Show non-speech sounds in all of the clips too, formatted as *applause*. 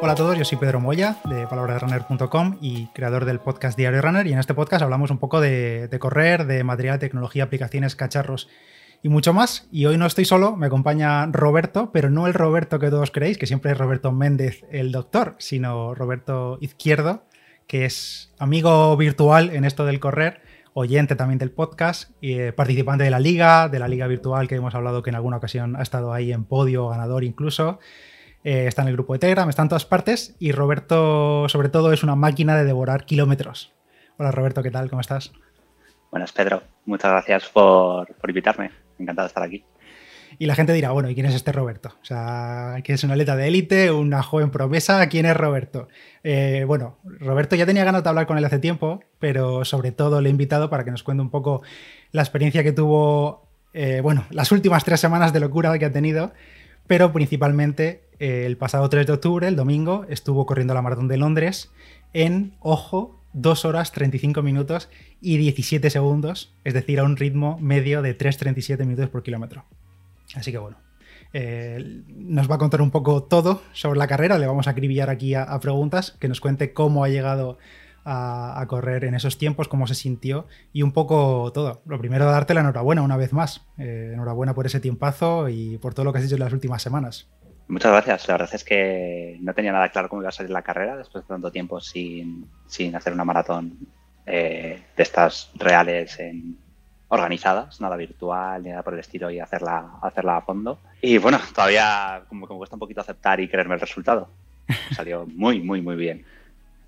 Hola a todos, yo soy Pedro Moya de palabrasrunner.com y creador del podcast Diario Runner y en este podcast hablamos un poco de, correr, de material, tecnología, aplicaciones, cacharros y mucho más. Y hoy no estoy solo, me acompaña Roberto, pero no el Roberto que todos creéis, que siempre es Roberto Méndez el doctor, sino Roberto Izquierdo, que es amigo virtual en esto del correr oyente también del podcast, eh, participante de la liga, de la liga virtual que hemos hablado que en alguna ocasión ha estado ahí en podio, ganador incluso. Eh, está en el grupo de Telegram, está en todas partes y Roberto sobre todo es una máquina de devorar kilómetros. Hola Roberto, ¿qué tal? ¿Cómo estás? Buenas Pedro, muchas gracias por, por invitarme, encantado de estar aquí. Y la gente dirá, bueno, ¿y quién es este Roberto? O sea, ¿quién es una atleta de élite, una joven promesa? ¿Quién es Roberto? Eh, bueno, Roberto ya tenía ganas de hablar con él hace tiempo, pero sobre todo le he invitado para que nos cuente un poco la experiencia que tuvo, eh, bueno, las últimas tres semanas de locura que ha tenido, pero principalmente eh, el pasado 3 de octubre, el domingo, estuvo corriendo la maratón de Londres en, ojo, 2 horas 35 minutos y 17 segundos, es decir, a un ritmo medio de 3,37 minutos por kilómetro. Así que bueno, eh, nos va a contar un poco todo sobre la carrera. Le vamos a acribillar aquí a, a preguntas, que nos cuente cómo ha llegado a, a, correr en esos tiempos, cómo se sintió y un poco todo. Lo primero, darte la enhorabuena una vez más. Eh, enhorabuena por ese tiempazo y por todo lo que has hecho en las últimas semanas. Muchas gracias. La verdad es que no tenía nada claro cómo iba a salir la carrera después de tanto tiempo sin, sin hacer una maratón eh, de estas reales en, organizadas, nada virtual ni nada por el estilo y hacerla, hacerla a fondo. Y bueno, todavía como que me cuesta un poquito aceptar y creerme el resultado. *laughs* Salió muy, muy, muy bien.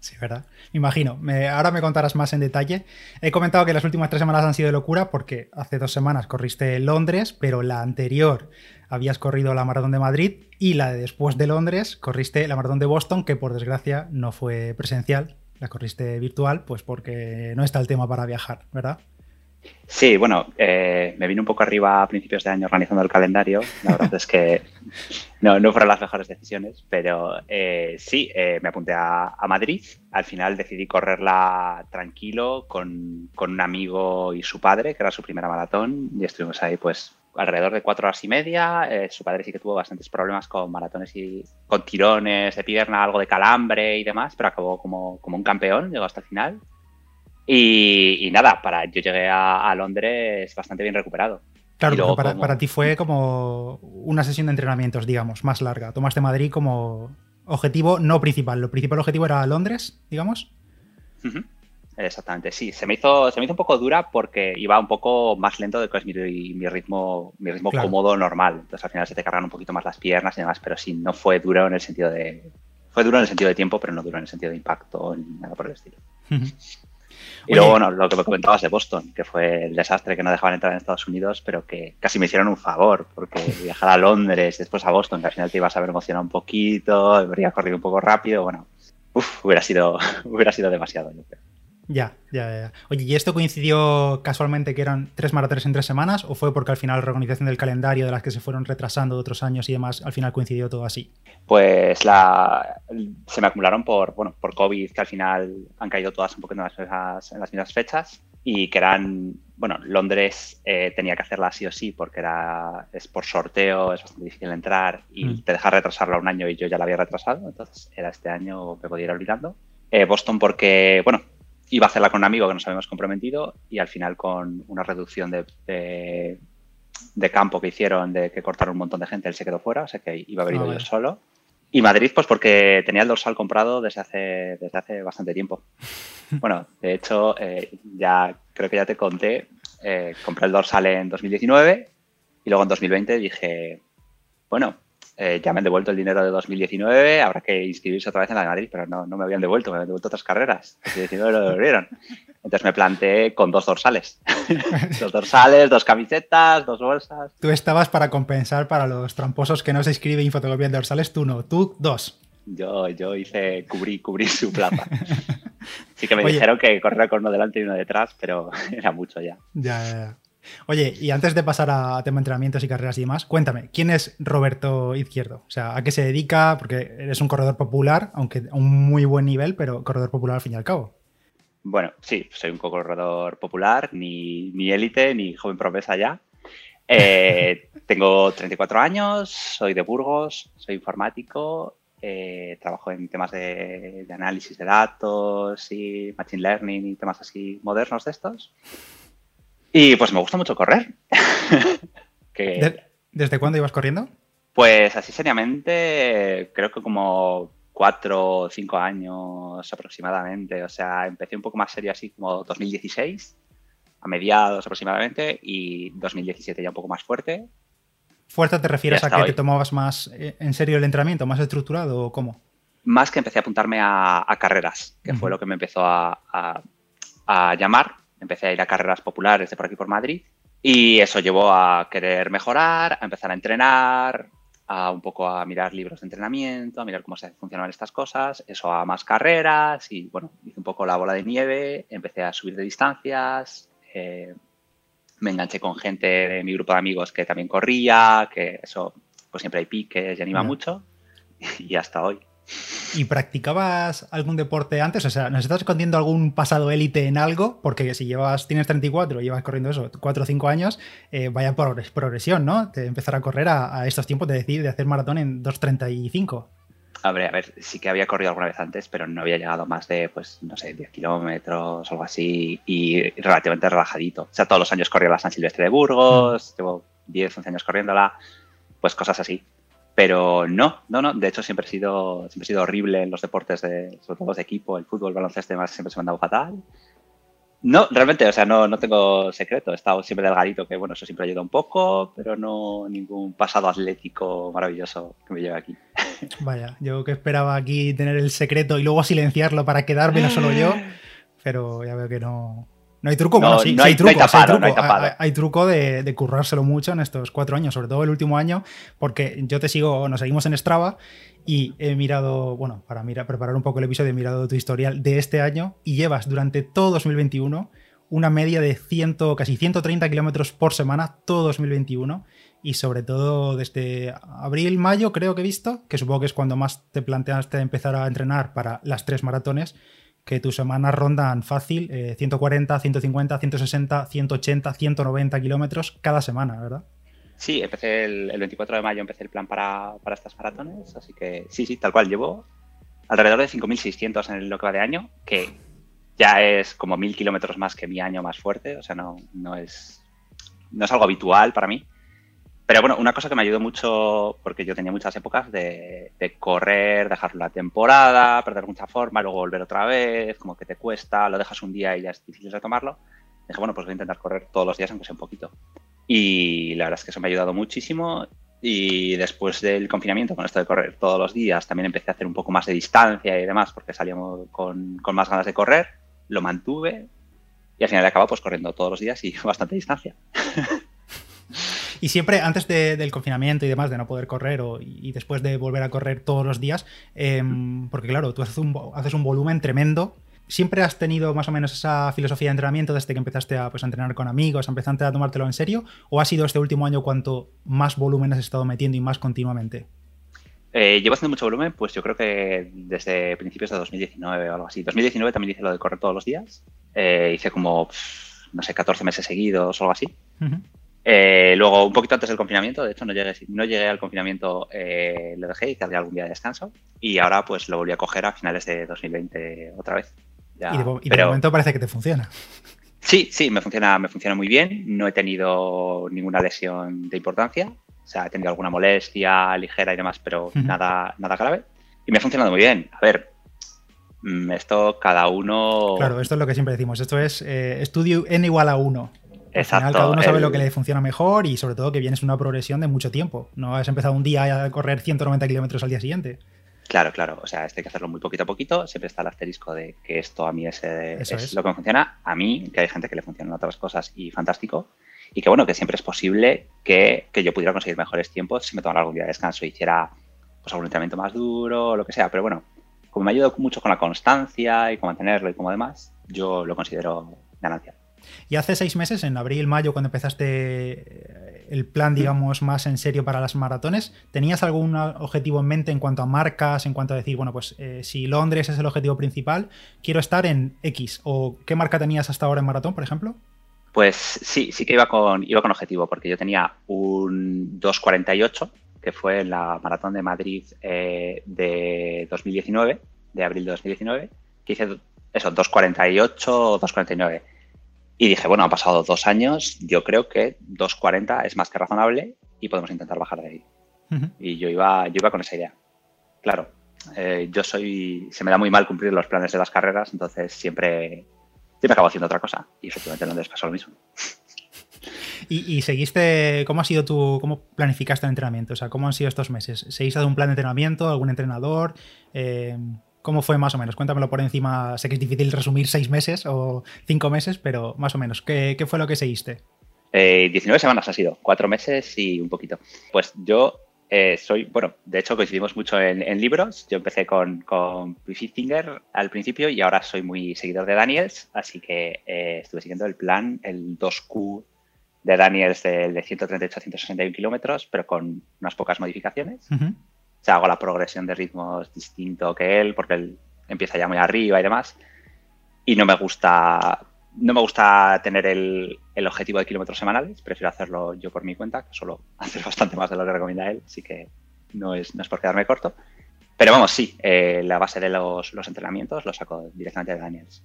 Sí, ¿verdad? Me imagino. Ahora me contarás más en detalle. He comentado que las últimas tres semanas han sido locura porque hace dos semanas corriste Londres, pero la anterior habías corrido la maratón de Madrid y la de después de Londres corriste la maratón de Boston, que por desgracia no fue presencial, la corriste virtual, pues porque no está el tema para viajar, ¿verdad? Sí, bueno, eh, me vine un poco arriba a principios de año organizando el calendario. La verdad es que *laughs* no, fueron las mejores decisiones, pero eh, sí, eh, me apunté a, Madrid. Al final decidí correrla tranquilo con, con, un amigo y su padre, que era su primera maratón, y estuvimos ahí pues alrededor de cuatro horas y media. Eh, su padre sí que tuvo bastantes problemas con maratones y con tirones de pierna, algo de calambre y demás, pero acabó como, como un campeón, llegó hasta el final. Y, y, nada, para, yo llegué a, a, Londres bastante bien recuperado. Claro, luego, para, como... para, ti fue como una sesión de entrenamientos, digamos, más larga. Tomaste Madrid como objetivo no principal. Lo principal objetivo era Londres, digamos. Uh -huh. Exactamente, sí. Se me, hizo, se me hizo un poco dura porque iba un poco más lento de que es mi, mi ritmo, mi ritmo claro. cómodo normal. Entonces al final se te cargan un poquito más las piernas y demás, pero sí, no fue duro en el sentido de... Fue duro en el sentido de tiempo, pero no duro en el sentido de impacto ni nada por el estilo. Uh -huh. Y Oye. luego, bueno, lo que me comentabas de Boston, que fue el desastre que no dejaban entrar en Estados Unidos, pero que casi me hicieron un favor, porque *laughs* viajar a Londres y después a Boston, que al final te ibas a ver emocionado un poquito, habría corrido un poco rápido, bueno, uf, hubiera, sido, *laughs* hubiera sido demasiado, yo creo. Ya, ya, ya. Oye, ¿y esto coincidió casualmente que eran tres maratones en tres semanas o fue porque al final la reorganización del calendario de las que se fueron retrasando de otros años y demás, al final coincidió todo así? Pues la, se me acumularon por, bueno, por COVID, que al final han caído todas un poco en las, en las mismas fechas y que eran, bueno, Londres eh, tenía que hacerla sí o sí porque era, es por sorteo, es bastante difícil entrar y mm. te deja retrasarla un año y yo ya la había retrasado, entonces era este año, me podía ir olvidando. Eh, Boston porque, bueno, iba a hacerla con un amigo que nos habíamos comprometido y al final con una reducción de, de, de, campo que hicieron, de que cortaron un montón de gente, él se quedó fuera, o sea que iba a haber ido oh, yo solo. Y Madrid, pues porque tenía el dorsal comprado desde hace, desde hace bastante tiempo. *laughs* Bueno, de hecho, eh, ya creo que ya te conté, eh, compré el dorsal en 2019 y luego en 2020 dije, bueno, eh, ya me han devuelto el dinero de 2019, habrá que inscribirse otra vez en la de Madrid, pero no, no me habían devuelto, me habían devuelto otras carreras. 2019 lo devolvieron. Entonces me planteé con dos dorsales. *laughs* dos dorsales, dos camisetas, dos bolsas. Tú estabas para compensar para los tramposos que no se inscriben y fotocopian dorsales, tú no, tú dos. Yo, yo hice, cubrí, cubrí su plaza. *laughs* Sí que me Oye, dijeron que correr con uno delante y uno detrás, pero *laughs* era mucho ya. Ya, ya, ya. Oye, y antes de pasar a tema entrenamientos y carreras y demás, cuéntame, ¿quién es Roberto Izquierdo? O sea, ¿a qué se dedica? Porque eres un corredor popular, aunque a un muy buen nivel, pero corredor popular al fin y al cabo. Bueno, sí, soy un corredor popular, ni, ni élite, ni joven promesa ya. Eh, *laughs* tengo 34 años, soy de Burgos, soy informático, eh, trabajo en temas de, análisis de datos y machine learning y temas así modernos de estos. Y pues me gusta mucho correr. *laughs* ¿Desde cuándo ibas corriendo? Pues así seriamente, creo que como cuatro o cinco años aproximadamente. O sea, empecé un poco más serio así como 2016, a mediados aproximadamente, y 2017 ya un poco más fuerte. ¿Fuerte te refieres a que te tomabas más eh, en serio el entrenamiento, más estructurado o cómo? Más que empecé a apuntarme a, carreras, que fue lo que me empezó a, llamar. Empecé a ir a carreras populares de por aquí por Madrid y eso llevó a querer mejorar, a empezar a entrenar, a un poco a mirar libros de entrenamiento, a mirar cómo se funcionan estas cosas, eso a más carreras y bueno, hice un poco la bola de nieve, empecé a subir de distancias, eh, me enganché con gente de mi grupo de amigos que también corría, que eso, pues siempre hay piques y anima mucho, *laughs* y hasta hoy. ¿Y practicabas algún deporte antes? O sea, ¿nos estás escondiendo algún pasado élite en algo? Porque si llevas, tienes 34 y llevas corriendo eso, 4 o 5 años, eh, vaya progresión, ¿no? De empezar a correr a, a estos tiempos de decir, de hacer maratón en 2.35. A ver, a ver, sí que había corrido alguna vez antes, pero no había llegado más de, pues, no sé, 10 kilómetros algo así, y relativamente relajadito. O sea, todos los años corría la San Silvestre de Burgos, mm. llevo 10, 11 años corriéndola, pues cosas así. Pero no, no, no, de hecho siempre he sido, siempre he sido horrible en los deportes, de, sobre todo los de equipo, el fútbol, el baloncesto y demás, siempre se me han dado fatal. No, realmente, o sea, no, no tengo secreto. He estado siempre delgadito, que bueno, eso siempre ayuda un poco, pero no ningún pasado atlético maravilloso que me lleve aquí. *laughs* Vaya, yo que esperaba aquí tener el secreto y luego silenciarlo para quedarme no solo yo, *laughs* pero ya veo que no, no hay truco, bueno, sí, hay, truco, hay, truco, de, currárselo mucho en estos cuatro años, sobre todo el último año, porque yo te sigo, nos seguimos en Strava y he mirado, bueno, para mirar, preparar un poco el episodio, he mirado tu historial de este año y llevas durante todo 2021 una media de 100, casi 130 kilómetros por semana todo 2021 y sobre todo desde abril, mayo creo que he visto, que supongo que es cuando más te planteaste empezar a entrenar para las tres maratones que tus semanas rondan fácil 140, 150, 160, 180, 190 kilómetros cada semana, ¿verdad? Sí, empecé el, 24 de mayo, empecé el plan para, estas maratones, así que sí, sí, tal cual, llevo alrededor de 5.600 en lo que va de año, que ya es como 1.000 kilómetros más que mi año más fuerte, o sea, no, no, es, no es algo habitual para mí. Pero bueno, una cosa que me ayudó mucho, porque yo tenía muchas épocas de, correr, dejar la temporada, perder mucha forma, luego volver otra vez, como que te cuesta, lo dejas un día y ya es difícil retomarlo. Dije, bueno, pues voy a intentar correr todos los días, aunque sea un poquito. Y la verdad es que eso me ha ayudado muchísimo. Y después del confinamiento, con esto de correr todos los días, también empecé a hacer un poco más de distancia y demás, porque salíamos con, con más ganas de correr. Lo mantuve y al final he acabado pues corriendo todos los días y *laughs* bastante distancia. *laughs* Y siempre antes del confinamiento y demás, de no poder correr y después de volver a correr todos los días, em, porque claro, tú haces un, haces un volumen tremendo ¿Siempre has tenido más o menos esa filosofía de entrenamiento desde que empezaste a, pues, a entrenar con amigos, empezaste a tomártelo en serio? ¿O ha sido este último año cuanto más volumen has estado metiendo y más continuamente? Eh, llevo haciendo mucho volumen, pues yo creo que desde principios de 2019 o algo así. 2019 también hice lo de correr todos los días. Eh, hice como, no sé, 14 meses seguidos o algo así. Eh, luego, un poquito antes del confinamiento, de hecho no llegué, no llegué al confinamiento, eh, lo dejé, hice algún día de descanso y ahora pues lo volví a coger a finales de 2020 otra vez. y, de, momento parece que te funciona. Sí, sí, me funciona, me funciona muy bien. No he tenido ninguna lesión de importancia. O sea, he tenido alguna molestia ligera y demás, pero nada, nada grave. Y me ha funcionado muy bien. A ver, mm, esto cada uno. Claro, esto es lo que siempre decimos. Esto es eh, estudio n igual a 1. Exacto. cada uno sabe lo que le funciona mejor y sobre todo que vienes una progresión de mucho tiempo. No has empezado un día a correr 190 kilómetros al día siguiente. Claro, claro. O sea, esto hay que hacerlo muy poquito a poquito. Siempre está el asterisco de que esto a mí es, es, lo que me funciona. A mí, que hay gente que le funcionan otras cosas y fantástico. Y que bueno, que siempre es posible que, que yo pudiera conseguir mejores tiempos si me tomara algún día de descanso y hiciera pues, algún entrenamiento más duro o lo que sea. Pero bueno, como me ha ayudado mucho con la constancia y con mantenerlo y como demás, yo lo considero ganancia. Y hace seis meses, en abril, mayo, cuando empezaste eh, el plan, digamos, más en serio para las maratones, ¿tenías algún objetivo en mente en cuanto a marcas, en cuanto a decir, bueno, pues eh, si Londres es el objetivo principal, quiero estar en X? ¿O qué marca tenías hasta ahora en maratón, por ejemplo? Pues sí, sí que iba con, iba con objetivo, porque yo tenía un 2.48, que fue en la Maratón de Madrid eh, de 2019, de abril de 2019, que hice eso, 2.48 o 2.49. Y dije, bueno, han pasado dos años, yo creo que 2.40 es más que razonable y podemos intentar bajar de ahí. Y yo iba, yo iba con esa idea. Claro, eh, yo soy, se me da muy mal cumplir los planes de las carreras, entonces siempre, siempre acabo haciendo otra cosa. Y efectivamente en Londres pasó lo mismo. ¿Y, seguiste, cómo ha sido tu, cómo planificaste el entrenamiento? O sea, ¿cómo han sido estos meses? ¿Seguiste de un plan de entrenamiento, algún entrenador? Eh, ¿Cómo fue más o menos? Cuéntamelo por encima. Sé que es difícil resumir seis meses o cinco meses, pero más o menos, ¿qué, fue lo que seguiste? Eh, 19 semanas ha sido, cuatro meses y un poquito. Pues yo eh, soy, bueno, de hecho coincidimos mucho en, libros. Yo empecé con, con Finger al principio y ahora soy muy seguidor de Daniels, así que eh, estuve siguiendo el plan, el 2Q de Daniels de, de 138 a 161 kilómetros, pero con unas pocas modificaciones. O sea, hago la progresión de ritmos distinto que él, porque él empieza ya muy arriba y demás. Y no me gusta, no me gusta tener el, objetivo de kilómetros semanales, prefiero hacerlo yo por mi cuenta, que suelo *laughs* hacer bastante más de lo que recomienda él, así que no es, no es por quedarme corto. Pero vamos, sí, eh, la base de los, los entrenamientos lo saco directamente de Daniels.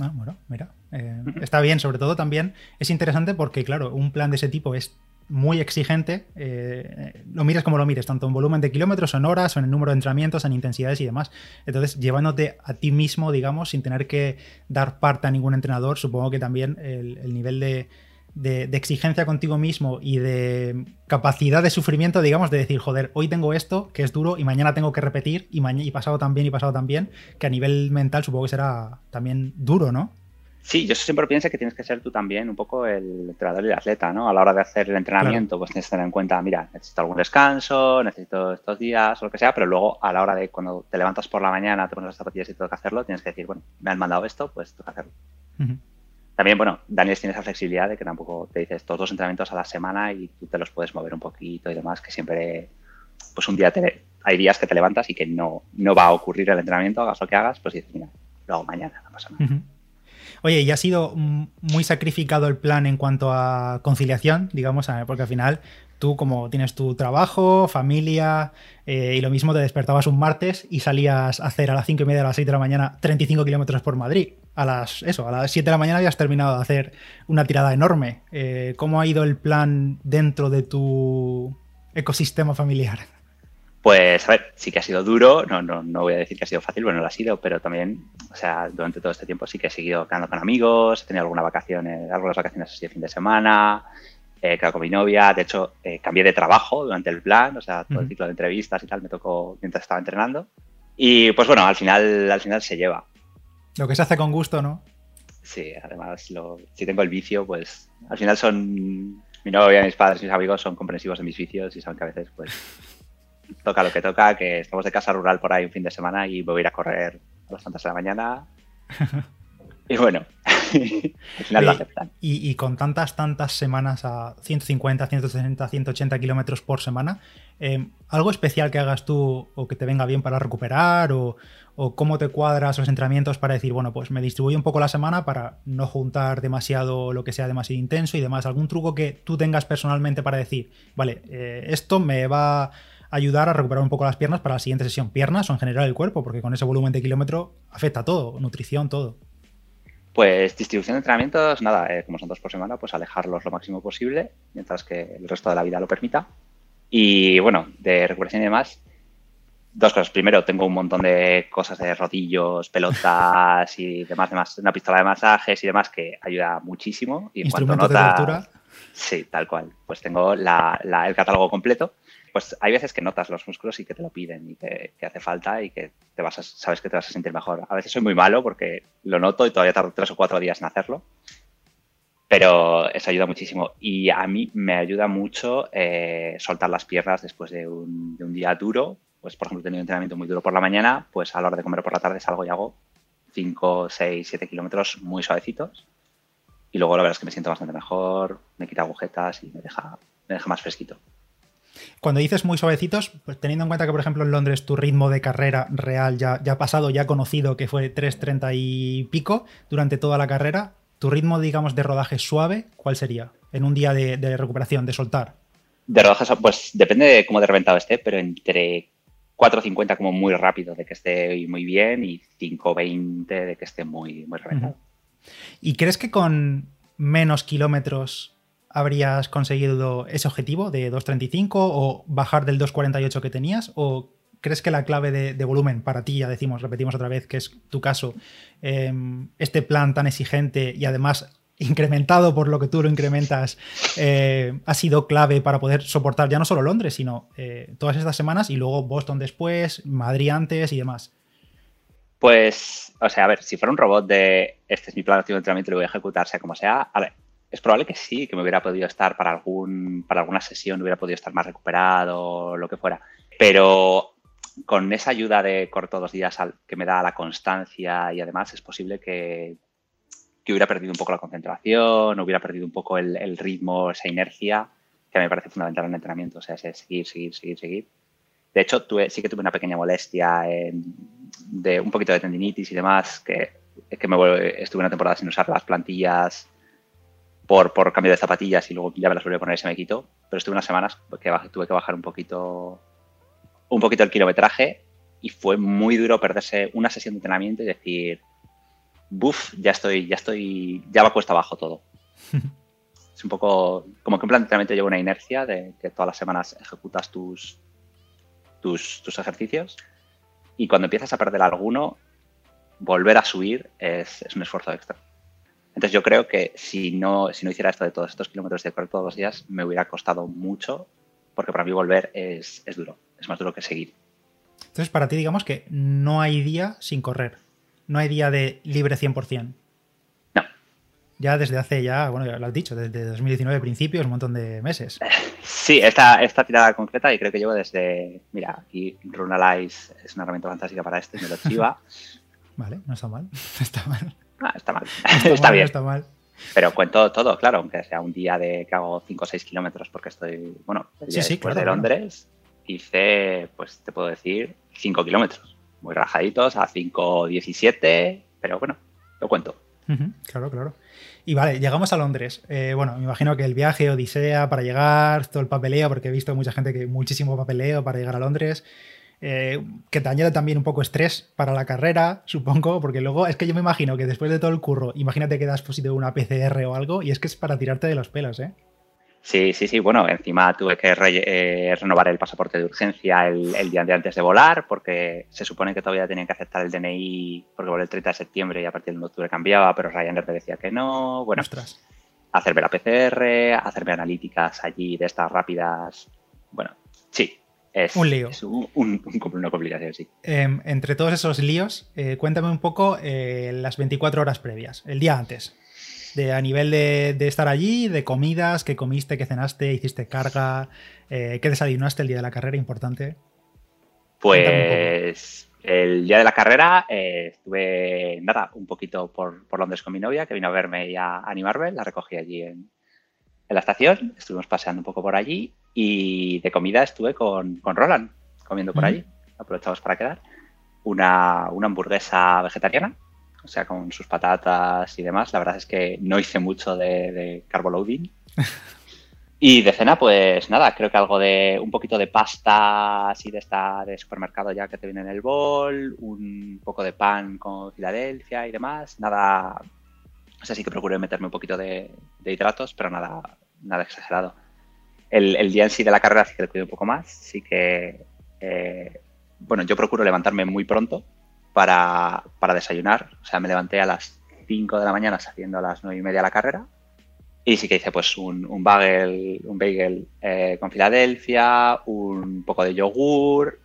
Ah, bueno, mira. Eh, está bien, sobre todo también es interesante porque, claro, un plan de ese tipo es muy exigente. Eh, lo mires como lo mires, tanto en volumen de kilómetros, en horas, en el número de entrenamientos, en intensidades y demás. Entonces, llevándote a ti mismo, digamos, sin tener que dar parte a ningún entrenador, supongo que también el nivel de, de, exigencia contigo mismo y de capacidad de sufrimiento, digamos, de decir, joder, hoy tengo esto, que es duro, y mañana tengo que repetir, y, y pasado también, y pasado también, que a nivel mental supongo que será también duro, ¿no? Sí, yo siempre pienso que tienes que ser tú también un poco el entrenador y el atleta, ¿no? A la hora de hacer el entrenamiento, pues tienes que tener en cuenta, mira, necesito algún descanso, necesito estos días o lo que sea, pero luego a la hora de cuando te levantas por la mañana, te pones las zapatillas y tengo que hacerlo, tienes que decir, bueno, me han mandado esto, pues tengo que hacerlo. También, bueno, Daniel tiene esa flexibilidad de que tampoco te dices todos los entrenamientos a la semana y tú te los puedes mover un poquito y demás, que siempre, pues un día te, hay días que te levantas y que no, no va a ocurrir el entrenamiento, hagas lo que hagas, pues dices, mira, lo hago mañana, no pasa nada. Oye, y ha sido muy sacrificado el plan en cuanto a conciliación, digamos, porque al final tú como tienes tu trabajo, familia, eh, y lo mismo te despertabas un martes y salías a hacer a las 5 y media, a las 6 de la mañana 35 kilómetros por Madrid. A las, eso, a las 7 de la mañana habías terminado de hacer una tirada enorme. Eh, ¿Cómo ha ido el plan dentro de tu ecosistema familiar? Pues, a ver, sí que ha sido duro, no, no, no voy a decir que ha sido fácil, bueno, lo ha sido, pero también, o sea, durante todo este tiempo sí que he seguido quedando con amigos, he tenido algunas vacaciones, algunas vacaciones así de fin de semana, he quedado con mi novia, de hecho, eh, cambié de trabajo durante el plan, o sea, todo el ciclo de entrevistas y tal me tocó mientras estaba entrenando. Y pues bueno, al final, al final se lleva. Lo que se hace con gusto, ¿no? Sí, además, lo, si tengo el vicio, pues al final son mi novia, mis padres, mis amigos son comprensivos en mis vicios y saben que a veces, pues, toca lo que toca, que estamos de casa rural por ahí un fin de semana y voy a ir a correr a las tantas de la mañana. *laughs* y bueno, *laughs* al final lo aceptan. Y, con tantas, tantas semanas a 150, 160, 180 kilómetros por semana, eh, ¿algo especial que hagas tú o que te venga bien para recuperar o, o cómo te cuadras los entrenamientos para decir, bueno, pues me distribuyo un poco la semana para no juntar demasiado lo que sea demasiado intenso y demás? ¿Algún truco que tú tengas personalmente para decir, vale, eh, esto me va ayudar a recuperar un poco las piernas para la siguiente sesión. Piernas o en general el cuerpo, porque con ese volumen de kilómetro afecta todo, nutrición, todo. Pues distribución de entrenamientos, nada, eh, como son dos por semana, pues alejarlos lo máximo posible, mientras que el resto de la vida lo permita. Y bueno, de recuperación y demás, dos cosas. Primero, tengo un montón de cosas de rodillos, pelotas y demás, demás, una pistola de masajes y demás que ayuda muchísimo. Y en cuanto notas, Sí, tal cual. Pues tengo el catálogo completo pues hay veces que notas los músculos y que te lo piden y que, hace falta y que te vas a, sabes que te vas a sentir mejor. A veces soy muy malo porque lo noto y todavía tardo tres o cuatro días en hacerlo, pero eso ayuda muchísimo. Y a mí me ayuda mucho eh, soltar las piernas después de un, día duro. Pues, por ejemplo, he tenido un entrenamiento muy duro por la mañana, pues a la hora de comer por la tarde salgo y hago 5, 6, 7 kilómetros muy suavecitos. Y luego la verdad es que me siento bastante mejor, me quita agujetas y me deja, me deja más fresquito. Cuando dices muy suavecitos, pues teniendo en cuenta que, por ejemplo, en Londres tu ritmo de carrera real ya, ya pasado, ya conocido, que fue 3.30 y pico durante toda la carrera, tu ritmo, digamos, de rodaje suave, ¿cuál sería? En un día de, recuperación, de soltar. De rodajas, pues depende de cómo de reventado esté, pero entre 4.50 como muy rápido de que esté muy bien y 5.20 de que esté muy, muy reventado. ¿Y crees que con menos kilómetros habrías conseguido ese objetivo de 2.35 o bajar del 2.48 que tenías? ¿O crees que la clave de, volumen para ti, ya decimos, repetimos otra vez, que es tu caso, em, este plan tan exigente y además incrementado por lo que tú lo incrementas, eh, ha sido clave para poder soportar ya no solo Londres, sino eh, todas estas semanas y luego Boston después, Madrid antes y demás? Pues, o sea, a ver, si fuera un robot de este es mi plan de entrenamiento lo voy a ejecutar sea como sea, a ver, es probable que sí, que me hubiera podido estar para, algún, para alguna sesión, hubiera podido estar más recuperado, lo que fuera. Pero con esa ayuda de corto dos días que me da la constancia y además es posible que, hubiera perdido un poco la concentración, hubiera perdido un poco el, ritmo, esa inercia que me parece fundamental en el entrenamiento, o sea, es seguir, seguir, seguir, seguir. De hecho, tuve, sí que tuve una pequeña molestia de un poquito de tendinitis y demás, que, que me, estuve una temporada sin usar las plantillas por, por cambio de zapatillas y luego ya me las volví a poner y se me quitó. Pero estuve unas semanas que tuve que bajar un poquito, un poquito el kilometraje y fue muy duro perderse una sesión de entrenamiento y decir, buf, ya estoy, ya estoy, ya va cuesta abajo todo. *laughs* es un poco como que un plan de entrenamiento lleva una inercia de que todas las semanas ejecutas tus, tus, tus ejercicios y cuando empiezas a perder alguno, volver a subir es, es un esfuerzo extra. Entonces yo creo que si no, si no hiciera esto de todos estos kilómetros de correr todos los días, me hubiera costado mucho, porque para mí volver es, duro, es más duro que seguir. Entonces para ti digamos que no hay día sin correr, no hay día de libre 100%. No. Ya desde hace ya, bueno, ya lo has dicho, desde 2019 principios, un montón de meses. *laughs* Sí, esta, esta tirada concreta y creo que llevo desde, mira, aquí Runalize es una herramienta fantástica para esto me lo chiva. *laughs* vale, no está mal, *laughs* está mal. Ah, está mal. *laughs* Está, bien. Está mal. Pero cuento todo, claro, aunque sea un día de que hago 5 o 6 kilómetros porque estoy, bueno, el día después de Londres hice, pues te puedo decir, 5 kilómetros. Muy rajaditos, a 5.17, pero bueno, lo cuento. claro, claro. Y vale, llegamos a Londres. Eh, bueno, me imagino que el viaje, Odisea, para llegar, todo el papeleo, porque he visto mucha gente que muchísimo papeleo para llegar a Londres. Eh, que te añade también un poco estrés para la carrera, supongo, porque luego es que yo me imagino que después de todo el curro, imagínate que das positivo una PCR o algo y es que es para tirarte de los pelos, ¿eh? Sí, sí, sí. Bueno, encima tuve que eh, renovar el pasaporte de urgencia el, día de antes de volar, porque se supone que todavía tenían que aceptar el DNI, porque volé el 30 de septiembre y a partir del 1 de octubre cambiaba, pero Ryanair te decía que no. Bueno, hacerme la PCR, hacerme analíticas allí de estas rápidas. Bueno, sí, es, un lío. una complicación, sí. Em, entre todos esos líos, eh, cuéntame un poco eh, las 24 horas previas, el día antes. De, a nivel de, estar allí, de comidas, qué comiste, qué cenaste, hiciste carga, eh, qué desayunaste el día de la carrera, importante. Pues el día de la carrera estuve, nada, un poquito por, por, Londres con mi novia, que vino a verme y a animarme, la recogí allí en, en la estación, estuvimos paseando un poco por allí y de comida estuve con, con Roland, comiendo por allí, aprovechamos para quedar, una, hamburguesa vegetariana, o sea, con sus patatas y demás. La verdad es que no hice mucho de, de loading *laughs* Y de cena, pues nada, creo que algo de un poquito de pasta así de esta de supermercado ya que te viene en el bol, un poco de pan con Filadelfia y demás. Nada, o sea, sí que procuré meterme un poquito de, de hidratos, pero nada, nada exagerado. El, día en sí de la carrera sí que le cuido un poco más. Sí que, eh, bueno, yo procuro levantarme muy pronto para, desayunar. O sea, me levanté a las 5 de la mañana saliendo a las 9 y media la carrera. Y sí que hice pues un, un bagel, un bagel eh, con Filadelfia, un poco de yogur,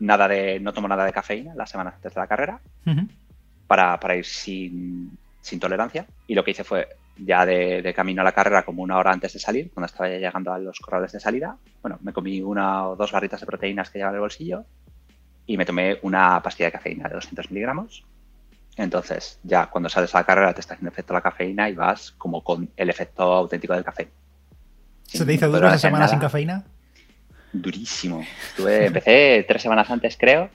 nada de, no tomo nada de cafeína las semanas antes de la carrera para, para, ir sin, sin tolerancia. Y lo que hice fue ya de, camino a la carrera como una hora antes de salir, cuando estaba ya llegando a los corrales de salida, bueno, me comí una o dos barritas de proteínas que llevaba en el bolsillo y me tomé una pastilla de cafeína de 200 miligramos. Entonces, ya cuando sales a la carrera te está haciendo efecto la cafeína y vas como con el efecto auténtico del café. ¿Se te hizo duro esa semana sin cafeína? Durísimo. empecé tres semanas antes, creo,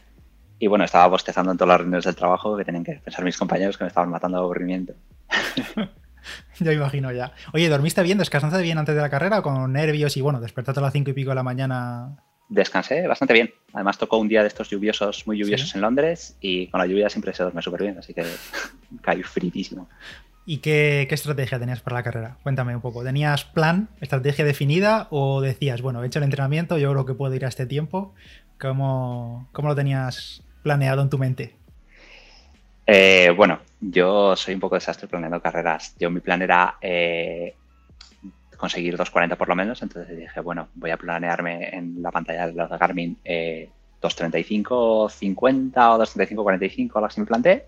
y bueno, estaba bostezando en todas las reuniones del trabajo que tenían que pensar mis compañeros que me estaban matando de aburrimiento. *laughs* *laughs* ya imagino ya. Oye, ¿dormiste bien? ¿Descansaste bien antes de la carrera con nervios y bueno, despertaste a las cinco y pico de la mañana? Descansé bastante bien. Además tocó un día de estos lluviosos, muy lluviosos en Londres y con la lluvia siempre se duerme súper bien, así que *laughs* caí fritísimo. ¿Y qué, estrategia tenías para la carrera? Cuéntame un poco. ¿Tenías plan, estrategia definida o decías, bueno, he hecho el entrenamiento, yo creo que puedo ir a este tiempo? ¿Cómo, cómo lo tenías planeado en tu mente? Eh, bueno, yo soy un poco desastre planeando carreras. Yo mi plan era eh, conseguir 2.40 por lo menos, entonces dije, bueno, voy a planearme en la pantalla de los de Garmin eh, 2.35, 50 o 2.35, 45, algo así me planteé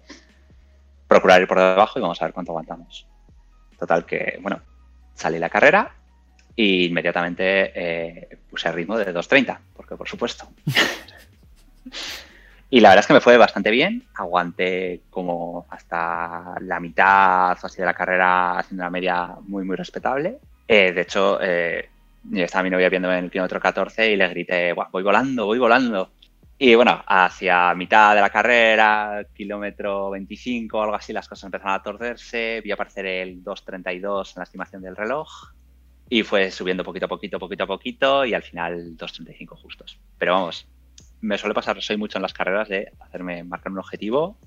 procurar ir por debajo y vamos a ver cuánto aguantamos. Total que, bueno, salí la carrera e inmediatamente eh, puse el ritmo de 2.30, porque por supuesto. *laughs* y la verdad es que me fue bastante bien. Aguanté como hasta la mitad o así de la carrera haciendo una media muy, muy respetable. Eh, de hecho, eh, estaba mi novia viéndome en el kilómetro 14 y le grité, voy volando, voy volando. Y bueno, hacia mitad de la carrera, kilómetro 25 o algo así, las cosas empezaron a torcerse, vi aparecer el 2.32 en la estimación del reloj y fue subiendo poquito a poquito, poquito a poquito y al final 2.35 justos. Pero vamos, me suele pasar, soy mucho en las carreras de hacerme, marcar un objetivo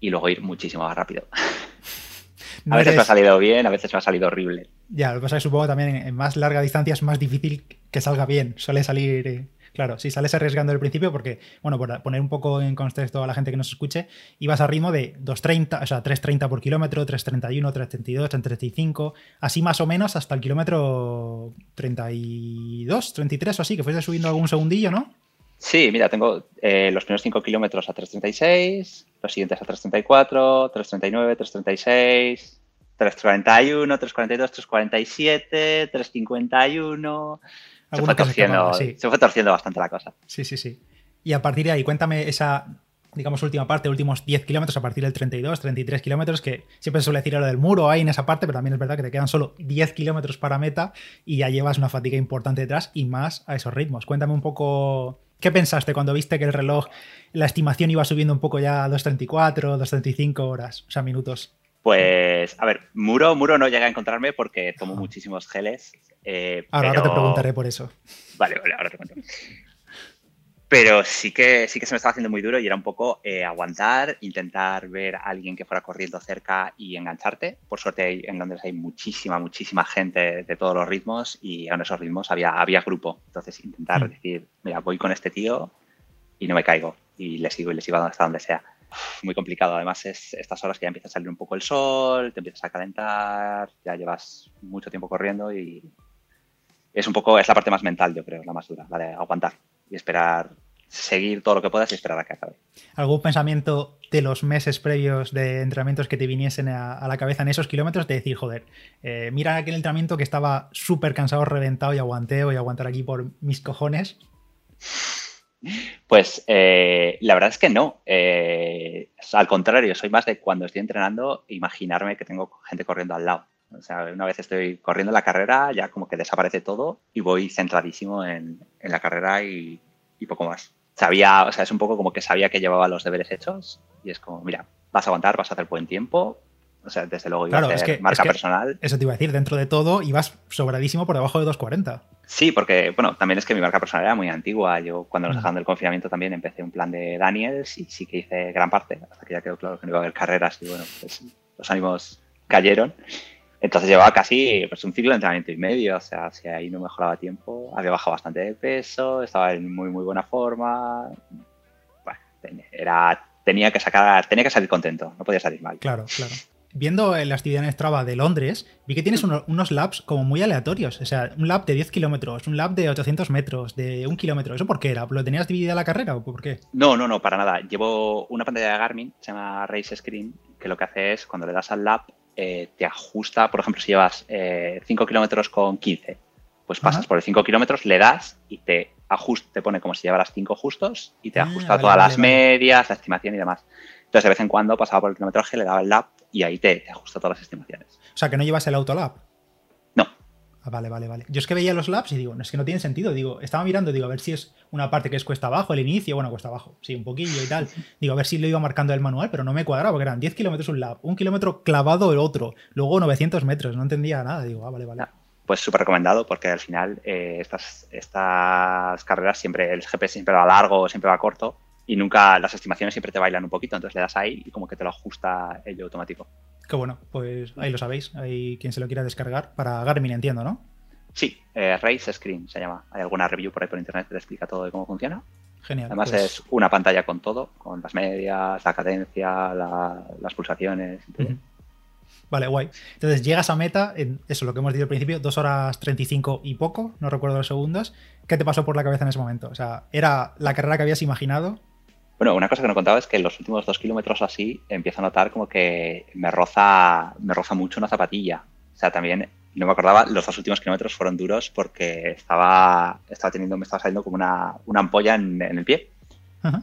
y luego ir muchísimo más rápido. *laughs* a veces me ha salido bien, a veces me ha salido horrible. Ya, lo que pasa es que supongo también en más larga distancia es más difícil que salga bien. Suele salir eh, Claro, si sales arriesgando al principio, porque, bueno, por poner un poco en contexto a la gente que nos escuche, ibas a ritmo de 2.30, o sea, 3.30 por kilómetro, 3.31, 3.32, 3.35, así más o menos hasta el kilómetro 32, 33 o así, que fuiste subiendo algún segundillo, ¿no? Sí, mira, tengo eh, los primeros 5 kilómetros a 3.36, los siguientes a 3.34, 3.39, 3.36, 3.41, 3.42, 3.47, 3.51 se fue, torciendo, se fue torciendo bastante la cosa. Sí, sí, sí. Y a partir de ahí, cuéntame esa, digamos, última parte, últimos 10 kilómetros a partir del 32, 33 kilómetros, que siempre se suele decir lo del muro ahí en esa parte, pero también es verdad que te quedan solo 10 kilómetros para meta y ya llevas una fatiga importante detrás y más a esos ritmos. Cuéntame un poco, ¿qué pensaste cuando viste que el reloj, la estimación iba subiendo un poco ya a 2.34, 2.35 horas, o sea, minutos? Pues, a ver, muro, muro no llega a encontrarme porque tomo muchísimos geles eh, ahora, te preguntaré por eso. Vale, vale, ahora te cuento. Pero sí que, sí que se me estaba haciendo muy duro y era un poco eh, aguantar, intentar ver a alguien que fuera corriendo cerca y engancharte. Por suerte en Londres hay muchísima, muchísima gente de todos los ritmos y en esos ritmos había, había grupo. Entonces intentar mm. decir, mira, voy con este tío y no me caigo y le sigo y le sigo hasta donde sea. Muy complicado. Además es estas horas que ya empieza a salir un poco el sol, te empiezas a calentar, ya llevas mucho tiempo corriendo y, es un poco, es la parte más mental, yo creo, la más dura, la de aguantar y esperar, seguir todo lo que puedas y esperar a que acabe. ¿Algún pensamiento de los meses previos de entrenamientos que te viniesen a, la cabeza en esos kilómetros de decir, joder, eh, mira aquel entrenamiento que estaba súper cansado, reventado y aguanté, voy a aguantar aquí por mis cojones? Pues eh, la verdad es que no. Eh, al contrario, soy más de cuando estoy entrenando, imaginarme que tengo gente corriendo al lado. O sea, una vez estoy corriendo la carrera, ya como que desaparece todo y voy centradísimo en, la carrera y, poco más. Sabía, o sea, es un poco como que sabía que llevaba los deberes hechos y es como, mira, vas a aguantar, vas a hacer buen tiempo. O sea, desde luego iba a hacer marca personal. Eso te iba a decir, dentro de todo ibas sobradísimo por debajo de 2.40. Sí, porque, bueno, también es que mi marca personal era muy antigua. Yo cuando nos dejaron del confinamiento también empecé un plan de Daniels y sí que hice gran parte, hasta que ya quedó claro que no iba a haber carreras y bueno, pues los ánimos cayeron. Entonces llevaba casi pues, un ciclo de entrenamiento y medio, o sea, si ahí no mejoraba tiempo, había bajado bastante de peso, estaba en muy muy buena forma. Bueno, era, tenía que sacar, tenía que salir contento, no podía salir mal. Claro, claro. Viendo la actividad en Strava de Londres, vi que tienes unos, laps como muy aleatorios. O sea, un lap de 10 kilómetros, un lap de 800 metros, de un kilómetro. ¿Eso por qué era? ¿Lo tenías dividida la carrera o por qué? No, no, no, para nada. Llevo una pantalla de Garmin, se llama Race Screen, que lo que hace es cuando le das al lap eh, te ajusta, por ejemplo, si llevas 5 eh, kilómetros con 15, pues pasas por el 5 kilómetros, le das y te ajusta, te pone como si llevaras 5 justos y te ah, ajusta todas las medias, la estimación y demás. Entonces, de vez en cuando pasaba por el kilometraje, le daba el lap y ahí te, ajusta todas las estimaciones. O sea, que no llevas el autolap. Ah, vale, vale, vale. Yo es que veía los labs y digo, no es que no tiene sentido. Digo, estaba mirando, digo, a ver si es una parte que es cuesta abajo, el inicio, bueno, cuesta abajo, sí, un poquillo y tal. *laughs* Digo, a ver si lo iba marcando el manual, pero no me cuadraba, porque eran 10 kilómetros un lab, un kilómetro clavado el otro, luego 900 metros, no entendía nada. Digo, ah, vale, vale. Pues súper recomendado, porque al final eh, estas, estas carreras siempre, el GPS siempre va largo, siempre va corto, y nunca las estimaciones siempre te bailan un poquito, entonces le das ahí y como que te lo ajusta ello automático. Qué bueno, pues ahí lo sabéis, hay quien se lo quiera descargar para Garmin, entiendo, ¿no? Sí, eh, Race Screen se llama. Hay alguna review por ahí por internet que te explica todo de cómo funciona. Genial. Además pues- es una pantalla con todo, con las medias, la cadencia, la- las pulsaciones. y todo. Vale, guay. Entonces llegas a meta en eso, lo que hemos dicho al principio, 2 horas 35 y poco, no recuerdo los segundos. ¿Qué te pasó por la cabeza en ese momento? O sea, ¿era la carrera que habías imaginado? Bueno, una cosa que no contaba es que en los últimos dos kilómetros así empiezo a notar como que me roza, me roza mucho una zapatilla. O sea, también no me acordaba, los dos últimos kilómetros fueron duros porque estaba, estaba teniendo, me estaba saliendo como una, una ampolla en, en el pie. Ajá.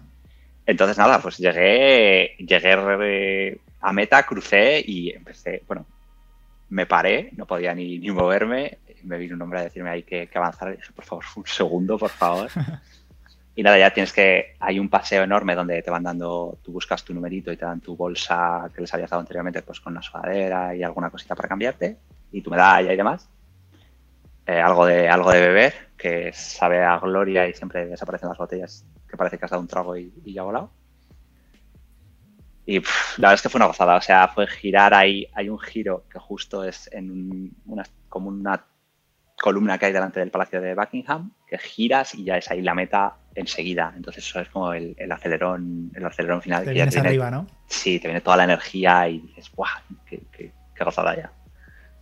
Entonces, nada, pues llegué, llegué eh, a meta, crucé y empecé, bueno, me paré, no podía ni, ni moverme. Me vino un hombre a decirme ahí que, que avanzara. Y dije, por favor, un segundo, por favor. *laughs* Y nada, ya tienes que. Hay un paseo enorme donde te van dando. Tú buscas tu numerito y te dan tu bolsa que les habías dado anteriormente, pues con una sudadera y alguna cosita para cambiarte. Y tu medalla y demás. Eh, algo, de, algo de beber, que sabe a gloria y siempre desaparecen las botellas, que parece que has dado un trago y, ya ha volado. Y pff, la verdad es que fue una gozada. O sea, fue girar ahí. Hay un giro que justo es en un- una, como una columna que hay delante del Palacio de Buckingham, que giras y ya es ahí la meta enseguida. Entonces eso es como el, el acelerón, el acelerón final. Te que ya vienes viene- arriba, ¿no? Sí, te viene toda la energía y dices, ¡guau! ¡Qué, qué, qué gozada ya!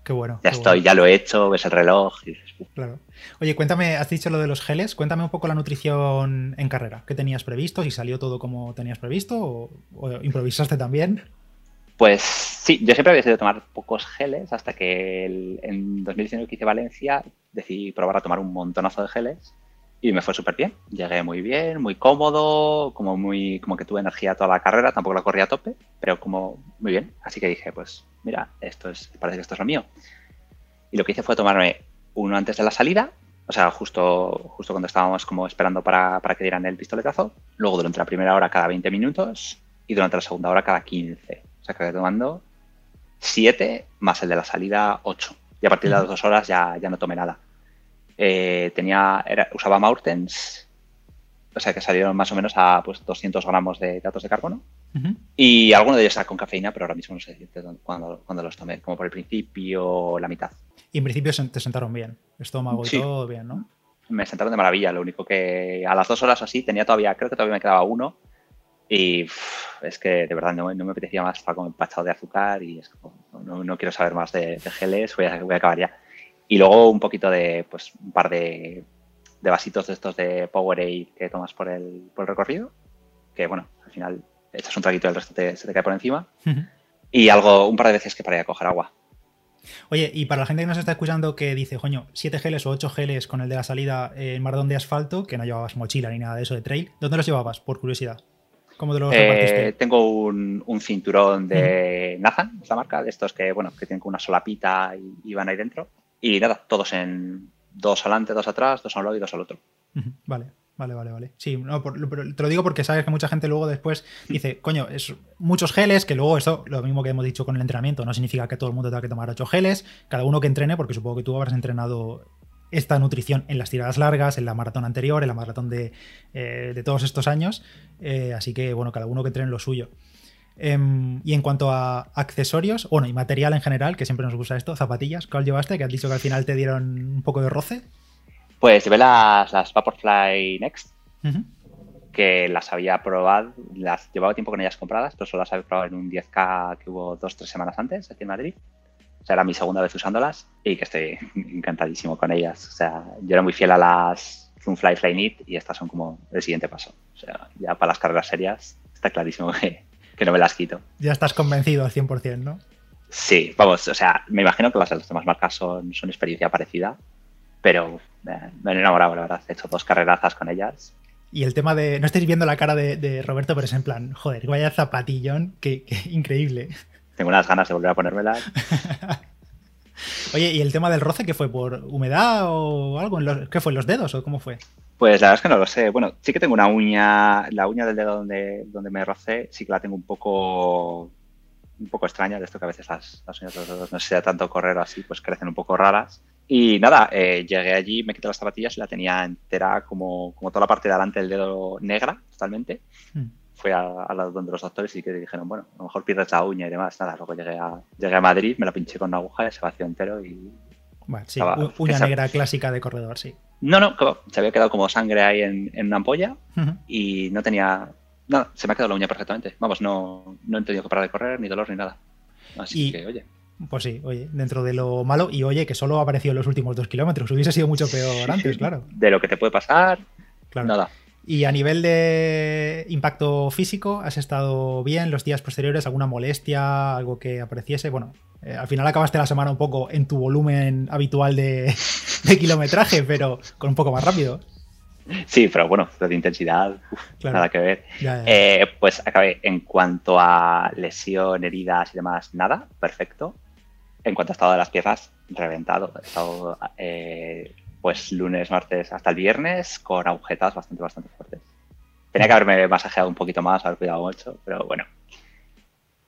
Qué bueno. Ya qué estoy, bueno. ya lo he hecho, ves el reloj y dices. Claro. Oye, cuéntame, has dicho lo de los geles, cuéntame un poco la nutrición en carrera. ¿Qué tenías previsto? ¿Si salió todo como tenías previsto o, o improvisaste también? Pues sí, yo siempre había sido tomar pocos geles hasta que el- en 2019 que hice Valencia decidí probar a tomar un montonazo de geles y me fue súper bien. Llegué muy bien, muy cómodo, como muy como que tuve energía toda la carrera, tampoco la corrí a tope, pero como muy bien. Así que dije, pues mira, esto es, parece que esto es lo mío. Y lo que hice fue tomarme uno antes de la salida, o sea, justo, justo cuando estábamos como esperando para, para que dieran el pistoletazo, luego durante la primera hora cada 20 minutos y durante la segunda hora cada 15. O sea, que acabé tomando 7 más el de la salida 8. Y a partir de las dos horas ya, ya no tomé nada. Eh, tenía, era, usaba Maurtens, o sea que salieron más o menos a pues, 200 gramos de hidratos de carbono. Ujú. Y alguno de ellos era con cafeína, pero ahora mismo no sé cuándo, cuándo los tomé, como por el principio o la mitad. Y en principio te sentaron bien. Estómago y Sí. todo bien, ¿no? Me sentaron de maravilla, lo único que a las dos horas o así tenía todavía, creo que todavía me quedaba uno. Y uf, es que de verdad no, no me apetecía más, estaba como empachado de azúcar y es como, no, no quiero saber más de, de geles, voy a, voy a acabar ya. Y luego un poquito de, pues un par de, de vasitos de estos de Powerade que tomas por el, por el recorrido, que bueno, al final echas un traguito y el resto te- se te cae por encima. Y algo, un par de veces que paré a coger agua. Oye, y para la gente que nos está escuchando que dice, coño, 7 geles o 8 geles con el de la salida en maratón de asfalto, que no llevabas mochila ni nada de eso de trail, ¿dónde los llevabas? Por curiosidad. ¿Cómo te los Eh, repartiste? tengo un, un cinturón de Nathan, es la marca, de estos que, bueno, que tienen una solapita y, y van ahí dentro. Y nada, todos en dos adelante, dos atrás, dos a un lado y dos al otro. Vale, vale, vale, vale. Sí, no, por- te lo digo porque sabes que mucha gente luego después dice, coño, es muchos geles, que luego eso, lo mismo que hemos dicho con el entrenamiento, no significa que todo el mundo tenga que tomar ocho geles, cada uno que entrene, porque supongo que tú habrás entrenado esta nutrición en las tiradas largas, en la maratón anterior, en la maratón de, eh, de todos estos años, eh, así que bueno, cada uno que entrene lo suyo. Em, y en cuanto a accesorios, bueno, y material en general, que siempre nos gusta esto, zapatillas, ¿cuál llevaste? Que has dicho que al final te dieron un poco de roce. Pues llevé las, las Vaporfly Next, que las había probado, las llevaba tiempo con ellas compradas, pero solo las había probado en un 10K que hubo dos, tres semanas antes aquí en Madrid. O sea, era mi segunda vez usándolas y que estoy *laughs* encantadísimo con ellas. O sea, yo era muy fiel a las Zoomfly Flyknit y estas son como el siguiente paso. O sea, ya para las carreras serias está clarísimo que, que no me las quito. Ya estás convencido al 100%, ¿no? Sí, vamos, o sea, me imagino que las de las demás marcas son, son experiencia parecida, pero eh, me he enamorado, la verdad. He hecho dos carrerazas con ellas. Y el tema de. No estáis viendo la cara de, de Roberto, pero es en plan, joder, vaya zapatillón, que, que increíble. Tengo unas ganas de volver a ponérmelas. *laughs* Oye, ¿y el tema del roce qué fue? ¿Por humedad o algo? ¿Qué fue? ¿En los dedos o cómo fue? Pues la verdad es que no lo sé. Bueno, sí que tengo una uña, la uña del dedo donde, donde me rocé, sí que la tengo un poco un poco extraña de esto que a veces las, uñas de los dedos no sea tanto correr así, pues crecen un poco raras. Y nada, eh, llegué allí, me quité las zapatillas y la tenía entera como, como toda la parte de delante del dedo negra, totalmente. Hmm. Fui a, a donde los doctores y que dijeron, bueno, a lo mejor pierdes la uña y demás. Nada, luego llegué a, llegué a Madrid, me la pinché con una aguja y se vació entero y... Bueno, sí, uña negra clásica de corredor, sí. No, no, se había quedado como sangre ahí en, una ampolla y no tenía no, se me ha quedado la uña perfectamente. Vamos, no, no he tenido que parar de correr, ni dolor, ni nada. Así que, oye. Pues sí, oye, dentro de lo malo, y oye, que solo ha aparecido en los últimos dos kilómetros. Hubiese sido mucho peor *laughs* antes, claro. De lo que te puede pasar, claro. nada. Y a nivel de impacto físico, ¿has estado bien los días posteriores? ¿Alguna molestia? ¿Algo que apareciese? Bueno, eh, al final acabaste la semana un poco en tu volumen habitual de, *laughs* de kilometraje, pero con un poco más rápido. Sí, pero bueno, de intensidad, nada que ver. Eh, pues acabé en cuanto a lesión, heridas y demás, nada, perfecto. En cuanto a estado de las piezas, reventado. He estado eh, pues lunes, martes hasta el viernes con agujetas bastante, bastante fuertes. Tenía que haberme masajeado un poquito más, haber cuidado mucho, pero bueno.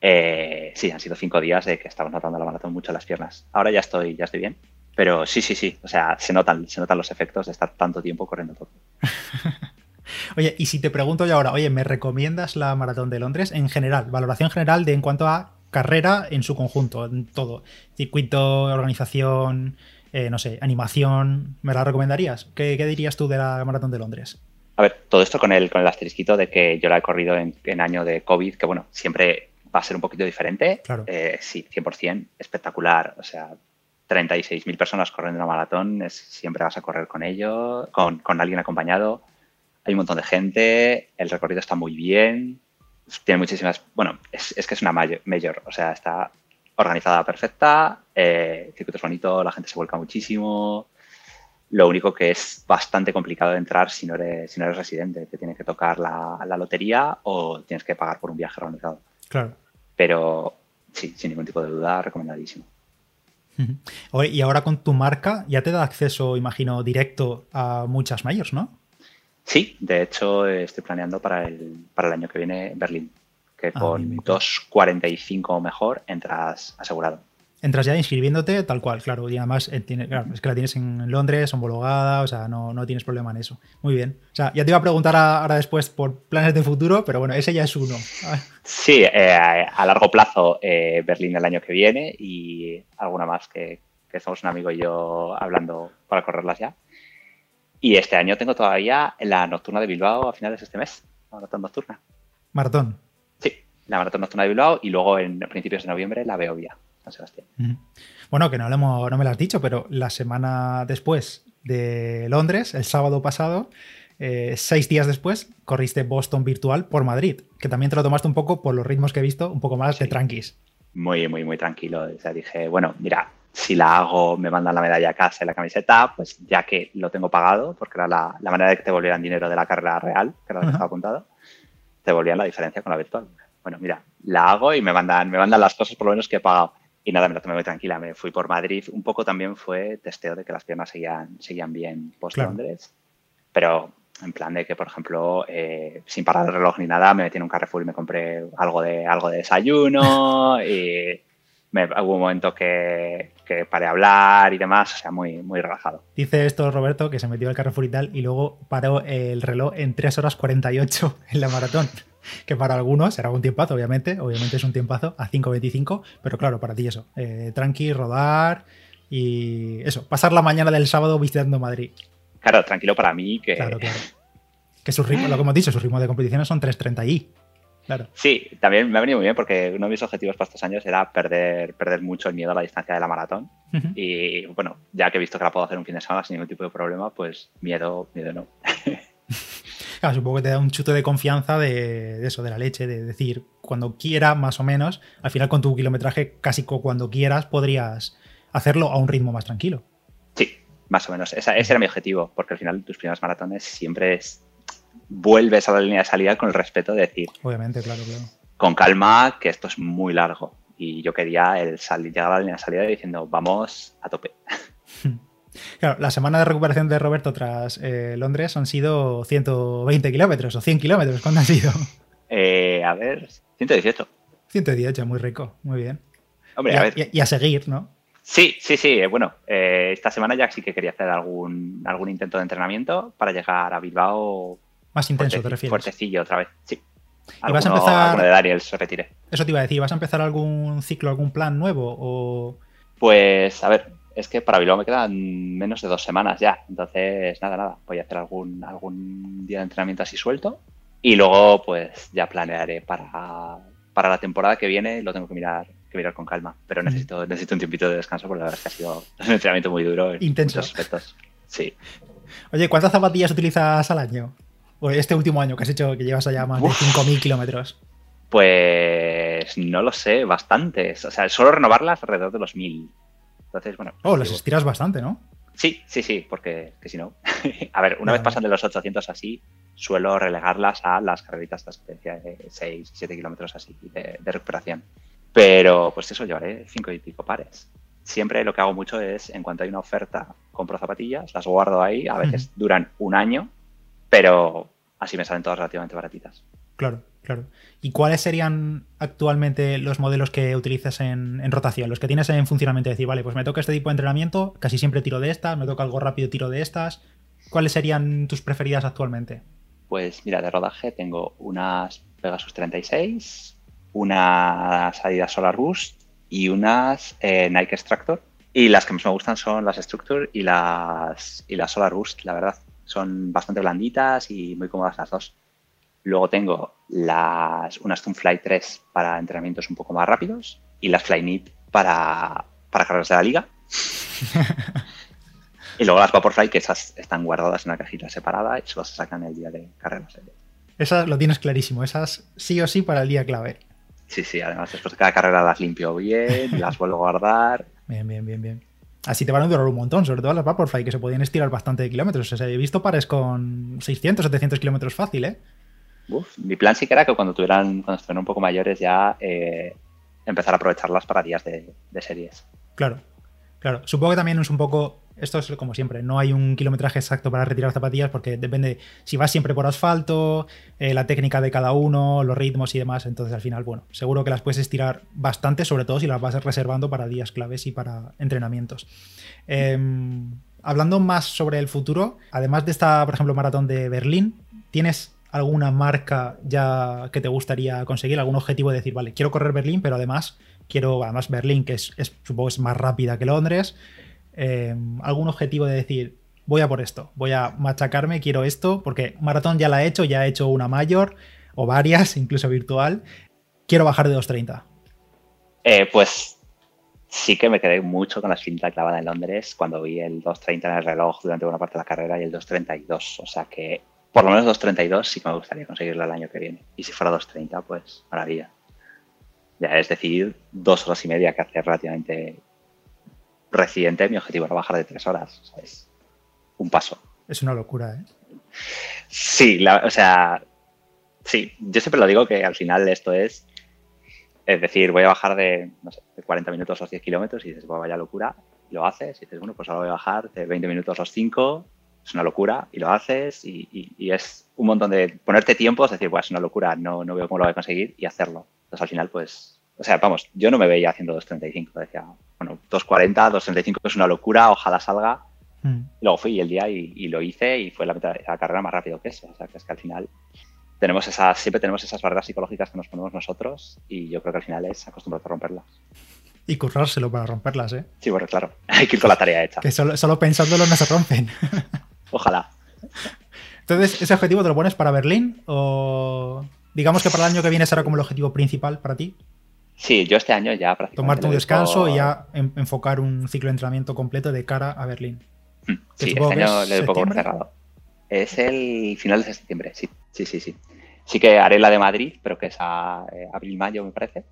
Eh, sí, han sido cinco días de que estaba notando la maratón mucho las piernas. Ahora ya estoy, ya estoy bien. Pero sí, sí, sí. O sea, se notan, se notan los efectos de estar tanto tiempo corriendo todo. *laughs* oye, y si te pregunto yo ahora, oye, ¿me recomiendas la maratón de Londres en general? Valoración general de en cuanto a carrera en su conjunto, en todo. Circuito, organización, eh, no sé, animación. ¿Me la recomendarías? ¿Qué, dirías tú de la maratón de Londres? A ver, todo esto con el, con el asterisquito de que yo la he corrido en, año de COVID, que bueno, siempre va a ser un poquito diferente. Claro. Eh, sí, 100%, espectacular. O sea, 36.000 personas corriendo una maratón, es, siempre vas a correr con ellos, con, alguien acompañado. Hay un montón de gente, el recorrido está muy bien, tiene muchísimas. Bueno, es, que es una mayor, o sea, está organizada perfecta, eh, el circuito es bonito, la gente se vuelca muchísimo. Lo único que es bastante complicado de entrar si no eres, si no eres residente, te tienes que tocar la, la lotería o tienes que pagar por un viaje organizado. Claro. Pero sí, sin ningún tipo de duda, recomendadísimo. Y ahora con tu marca ya te da acceso, imagino, directo a muchas mayors, ¿no? Sí, de hecho estoy planeando para el, para el año que viene Berlín, que ah, con 2.45 o mejor entras asegurado entras ya inscribiéndote tal cual, claro. Y además eh, es que la tienes en Londres, homologada, o sea, no, no, tienes problema en eso. Muy bien. O sea, ya te iba a preguntar ahora después por planes de futuro, pero bueno, ese ya es uno. *laughs* Sí, eh, a largo plazo eh, Berlín el año que viene y alguna más que, que somos un amigo y yo hablando para correrlas ya. Y este año tengo todavía la nocturna de Bilbao a finales de este mes, la maratón nocturna. ¿Maratón? Sí, la maratón nocturna de Bilbao y luego en principios de noviembre la Beovia. Sebastián. Bueno, que no, no me lo has dicho, pero la semana después de Londres, el sábado pasado, eh, seis días después, corriste Boston virtual por Madrid, que también te lo tomaste un poco por los ritmos que he visto, un poco más de tranquis. Muy, muy, muy tranquilo. O sea, dije, bueno, mira, si la hago, me mandan la medalla a casa y la camiseta, pues ya que lo tengo pagado, porque era la, manera de que te volvieran dinero de la carrera real, que era lo que estaba apuntado, te volvían la diferencia con la virtual. Bueno, mira, la hago y me mandan, me mandan las cosas por lo menos que he pagado. Y nada, me lo tomé muy tranquila. Me fui por Madrid. Un poco también fue testeo de que las piernas seguían, seguían bien post-Londres. Pero en plan de que, por ejemplo, eh, sin parar el reloj ni nada, me metí en un Carrefour y me compré algo de, algo de desayuno. *laughs* y me, hubo un momento que, que paré a hablar y demás. O sea, muy, muy relajado. Dice esto Roberto, que se metió al Carrefour y tal, y luego paró el reloj en 3 horas 48 en la maratón que para algunos será un tiempazo, obviamente, obviamente es un tiempazo a 5.25, pero claro, para ti eso, eh, tranqui, rodar y eso, pasar la mañana del sábado visitando Madrid. Claro, tranquilo para mí que... Claro, claro. Que su ritmo, lo que hemos dicho, su ritmo de competiciones son 3.30 y... Claro. Sí, también me ha venido muy bien porque uno de mis objetivos para estos años era perder, perder mucho el miedo a la distancia de la maratón. Y bueno, ya que he visto que la puedo hacer un fin de semana sin ningún tipo de problema, pues miedo, miedo no. *laughs* supongo que te da un chute de confianza de, eso, de la leche, de decir, cuando quiera, más o menos, al final con tu kilometraje, casi cuando quieras, podrías hacerlo a un ritmo más tranquilo. Sí, más o menos. ese era mi objetivo, porque al final tus primeras maratones siempre es, vuelves a la línea de salida con el respeto de decir. Obviamente, claro, claro. Con calma, que esto es muy largo. Y yo quería el salir, llegar a la línea de salida diciendo, vamos a tope. *laughs* Claro, la semana de recuperación de Roberto tras eh, Londres han sido 120 kilómetros o 100 kilómetros. ¿Cuándo han sido? Eh, a ver, 118. 118, muy rico, muy bien. Hombre, y, a, a, ver. y a seguir, ¿no? Sí, sí, sí. eh, Bueno, eh, esta semana ya sí que quería hacer algún, algún intento de entrenamiento para llegar a Bilbao Más intenso, fuerte- te refieres. fuertecillo otra vez. Sí. ¿Y vas a empezar- de Daniel se retire. Eso te iba a decir, ¿vas a empezar algún ciclo, algún plan nuevo? O... Pues, a ver, es que para Bilbao me quedan menos de dos semanas ya. Entonces, nada, nada. Voy a hacer algún, algún día de entrenamiento así suelto. Y luego, pues, ya planearé para, para la temporada que viene. Lo tengo que mirar, que mirar con calma. Pero Ujú. necesito, necesito un tiempito de descanso porque la verdad es que ha sido un entrenamiento muy duro en Intenso. muchos aspectos. Sí. Oye, ¿cuántas zapatillas utilizas al año? O este último año que has hecho, que llevas allá más de Uf. 5.000 kilómetros. Pues no lo sé, bastantes. O sea, solo renovarlas alrededor de los mil. Entonces, bueno. Oh, las estiras bastante, ¿no? Sí, sí, sí, porque que si no. *laughs* a ver, una vez pasan de los 800 así, suelo relegarlas a las carreritas de 6, 7 kilómetros así de, de recuperación. Pero pues eso, llevaré 5 y pico pares. Siempre lo que hago mucho es, en cuanto hay una oferta, compro zapatillas, las guardo ahí, a veces duran un año, pero así me salen todas relativamente baratitas. Claro, claro. ¿Y cuáles serían actualmente los modelos que utilizas en, rotación? Los que tienes en funcionamiento. Decir, vale, pues me toca este tipo de entrenamiento, casi siempre tiro de estas, me toca algo rápido, tiro de estas. ¿Cuáles serían tus preferidas actualmente? Pues mira, de rodaje tengo unas Pegasus 36, unas Adidas Solar Boost y unas eh, Nike Structure. Y las que más me gustan son las Structure y las, y las Solar Boost, la verdad. Son bastante blanditas y muy cómodas las dos. Luego tengo las, unas Fly 3 para entrenamientos un poco más rápidos y las Flyknit para, para carreras de la liga. *laughs* y luego las Vaporfly, que esas están guardadas en una cajita separada y solo se sacan el día de carreras. Esas lo tienes clarísimo, esas sí o sí para el día clave. Sí, sí, además después de cada carrera las limpio bien, *laughs* las vuelvo a guardar. Bien, bien, bien, bien. Así te van a durar un montón, sobre todo las Vaporfly, que se podían estirar bastante de kilómetros. O sea, he visto pares con 600, 700 kilómetros fácil, ¿eh? Uf, mi plan sí que era que cuando tuvieran, cuando estuvieran un poco mayores ya eh, empezar a aprovecharlas para días de, series. Claro, claro. Supongo que también es un poco. Esto es como siempre, no hay un kilometraje exacto para retirar zapatillas porque depende si vas siempre por asfalto, eh, la técnica de cada uno, los ritmos y demás. Entonces, al final, bueno, seguro que las puedes estirar bastante, sobre todo si las vas reservando para días claves y para entrenamientos. Eh, hablando más sobre el futuro, además de esta, por ejemplo, maratón de Berlín, ¿tienes alguna marca ya que te gustaría conseguir? ¿Algún objetivo de decir, vale, quiero correr Berlín, pero además quiero, además Berlín, que es, es supongo es más rápida que Londres, eh, algún objetivo de decir, voy a por esto, voy a machacarme, quiero esto, porque maratón ya la he hecho, ya he hecho una mayor o varias, *laughs* incluso virtual, quiero bajar de 2.30. Eh, pues sí que me quedé mucho con la cinta clavada en Londres cuando vi el 2.30 en el reloj durante una parte de la carrera y el 2.32. O sea que por lo menos 2.32 sí que me gustaría conseguirlo el año que viene. Y si fuera 2.30, pues maravilla. Ya es decir, dos horas y media que hace relativamente reciente. Mi objetivo era bajar de tres horas. O sea, es un paso. Es una locura, ¿eh? Sí, la- o sea, sí, yo siempre lo digo que al final esto es, es decir, voy a bajar de, no sé, de 40 minutos a los 10 kilómetros y dices, vaya locura, lo haces, y dices, bueno, pues ahora voy a bajar de 20 minutos a los 5, es una locura, y lo haces, y, y- y es un montón de ponerte tiempos, decir, pues es una locura, no, no veo cómo lo voy a conseguir, y hacerlo. Entonces al final, pues, o sea, vamos, yo no me veía haciendo 2.35, decía, bueno, 2.40, 2.35 es una locura, ojalá salga, Mm. Luego fui el día y, y lo hice y fue la, mitad- la carrera más rápido que eso. O sea, que es que al final tenemos esas, siempre tenemos esas barreras psicológicas que nos ponemos nosotros y yo creo que al final es acostumbrarte a romperlas. Y currárselo para romperlas, ¿eh? Sí, bueno, claro, *laughs* hay que ir con la tarea hecha. Que solo, solo pensándolo no se rompen. *laughs* Ojalá. Entonces, ¿ese objetivo te lo pones para Berlín? ¿O digamos que para el año que viene será como el objetivo principal para ti? Sí, yo este año ya prácticamente. Tomarte un descanso y ya en- enfocar un ciclo de entrenamiento completo de cara a Berlín. Mm, Sí, este año le doy poco cerrado. Es el final de septiembre, sí, sí, sí, sí. Sí que haré la de Madrid, pero que es a eh, abril-mayo, me parece.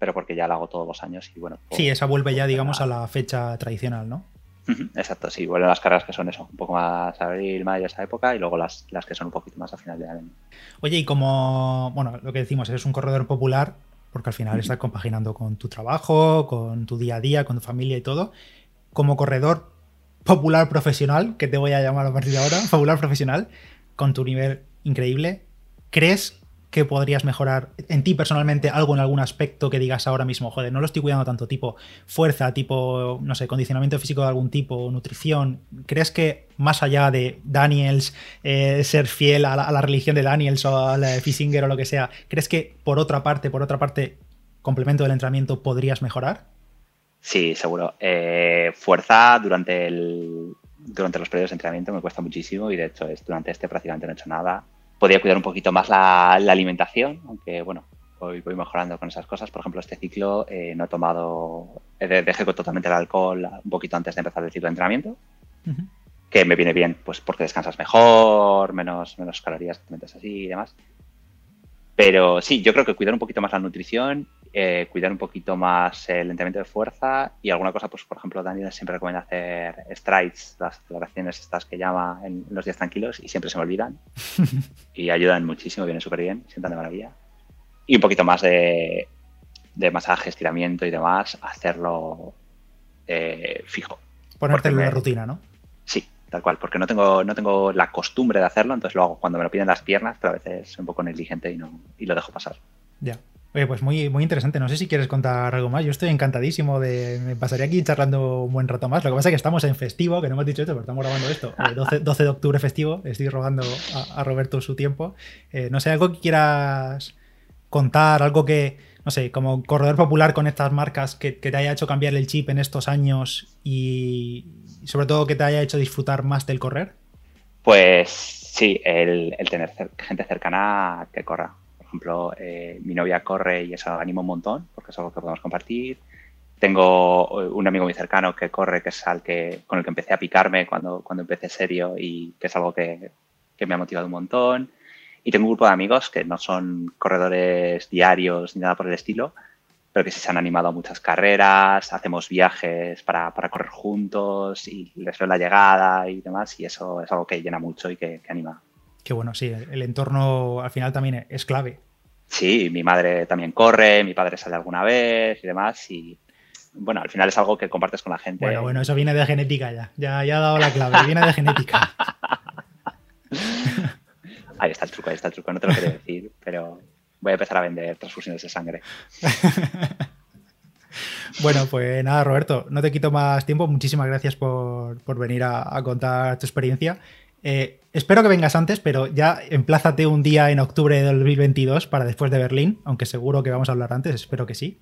Pero porque ya la hago todos los años y bueno. pues- Sí, esa vuelve ya, pues, digamos, a la fecha tradicional, ¿no? Exacto, sí, vuelven las carreras que son eso, un poco más abril, mayo, esa época, y luego las, las que son un poquito más a final de año. Oye, y como, bueno, lo que decimos, eres un corredor popular, porque al final estás compaginando con tu trabajo, con tu día a día, con tu familia y todo. Como corredor popular profesional, que te voy a llamar a partir de ahora, *laughs* popular profesional, con tu nivel increíble, ¿crees que podrías mejorar en ti personalmente algo en algún aspecto que digas ahora mismo, joder, no lo estoy cuidando tanto, tipo fuerza, tipo, no sé, condicionamiento físico de algún tipo, nutrición? ¿Crees que más allá de Daniels, eh, ser fiel a la, religión de Daniels o a la de Fissinger o lo que sea, ¿crees que por otra parte, por otra parte, complemento del entrenamiento podrías mejorar? Sí, seguro. Eh, fuerza durante el, durante los periodos de entrenamiento me cuesta muchísimo y de hecho es, durante este prácticamente no he hecho nada podría cuidar un poquito más la, alimentación, aunque bueno, voy, voy, mejorando con esas cosas. Por ejemplo, este ciclo eh, no he tomado, dejé totalmente el alcohol un poquito antes de empezar el ciclo de entrenamiento, que me viene bien, pues porque descansas mejor, menos, menos calorías, te metes así y demás. Pero sí, yo creo que cuidar un poquito más la nutrición, eh, cuidar un poquito más el entrenamiento de fuerza y alguna cosa, pues por ejemplo, Daniel siempre recomienda hacer strides, las celebraciones estas que llama en los días tranquilos y siempre se me olvidan *laughs* y ayudan muchísimo, vienen súper bien, sientan de maravilla. Y un poquito más de, de masaje, estiramiento y demás, hacerlo eh, fijo. Ponerte en la rutina, ¿no? Sí, tal cual, porque no tengo, no tengo la costumbre de hacerlo, entonces lo hago cuando me lo piden las piernas, pero a veces soy un poco negligente y, no, y lo dejo pasar. Ya. Oye, pues muy, muy interesante. No sé si quieres contar algo más. Yo estoy encantadísimo de. Me pasaría aquí charlando un buen rato más. Lo que pasa es que estamos en festivo, que no hemos dicho esto, pero estamos grabando esto. 12, 12 de octubre festivo. Estoy robando a, Roberto su tiempo. Eh, no sé, algo que quieras contar, algo que, no sé, como corredor popular con estas marcas que te haya hecho cambiar el chip en estos años y, sobre todo que te haya hecho disfrutar más del correr? Pues sí, el, tener gente cercana que corra. Ejemplo, eh, mi novia corre y eso anima un montón porque es algo que podemos compartir. Tengo eh, un amigo muy cercano que corre, que es al que, con el que empecé a picarme cuando, cuando empecé serio y que es algo que, que me ha motivado un montón. Y tengo un grupo de amigos que no son corredores diarios ni nada por el estilo, pero que sí se han animado a muchas carreras, hacemos viajes para, correr juntos y les veo la llegada y demás, y eso es algo que llena mucho y que, anima. Qué bueno, sí, el entorno al final también es clave. Sí, mi madre también corre, mi padre sale alguna vez y demás, y bueno, al final es algo que compartes con la gente. Bueno, bueno, eso viene de genética ya, ya, ya ha dado la clave, viene de genética. *laughs* ahí está el truco, ahí está el truco, no te lo quiero decir, pero voy a empezar a vender transfusiones de sangre. *laughs* Bueno, pues nada, Roberto, no te quito más tiempo. Muchísimas gracias por, venir a, contar tu experiencia. Eh, espero que vengas antes, pero ya emplázate un día en octubre de 2022 para después de Berlín, aunque seguro que vamos a hablar antes, espero que sí.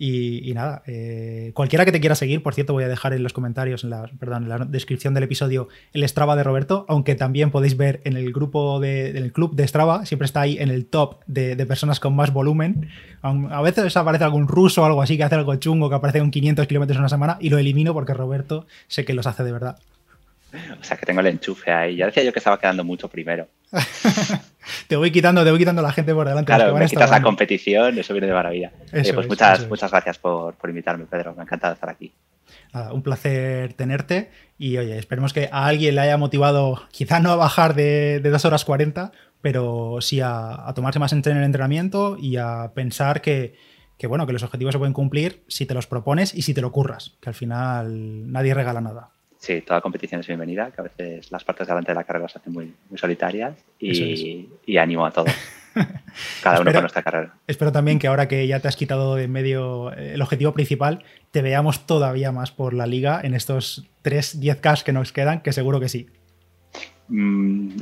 Y, nada, eh, cualquiera que te quiera seguir, por cierto, voy a dejar en los comentarios, en la, perdón, en la descripción del episodio, el Strava de Roberto, aunque también podéis ver en el grupo de, en el club de Strava, siempre está ahí en el top de, personas con más volumen. A veces aparece algún ruso o algo así que hace algo chungo, que aparece con 500 kilómetros en una semana, y lo elimino porque Roberto sé que los hace de verdad. *laughs* O sea, que tengo el enchufe ahí. Ya decía yo que estaba quedando mucho primero. *laughs* te voy quitando, te voy quitando la gente por delante. Claro, me quitas la competición, eso viene de maravilla. Eh, pues muchas, muchas gracias por, invitarme, Pedro. Me ha encantado estar aquí. un placer tenerte y oye, esperemos que a alguien le haya motivado, quizá no a bajar de, de 2 horas 40, pero sí a, tomarse más en el entrenamiento y a pensar que, que, bueno, que los objetivos se pueden cumplir si te los propones y si te lo curras, que al final nadie regala nada sí, toda competición es bienvenida, que a veces las partes delante de la carrera se hacen muy, solitarias y, ánimo a todos. *laughs* Cada uno con nuestra carrera. Espero también que ahora que ya te has quitado de medio el objetivo principal, te veamos todavía más por la liga en estos 3 10K que nos quedan, que seguro que sí. Mm,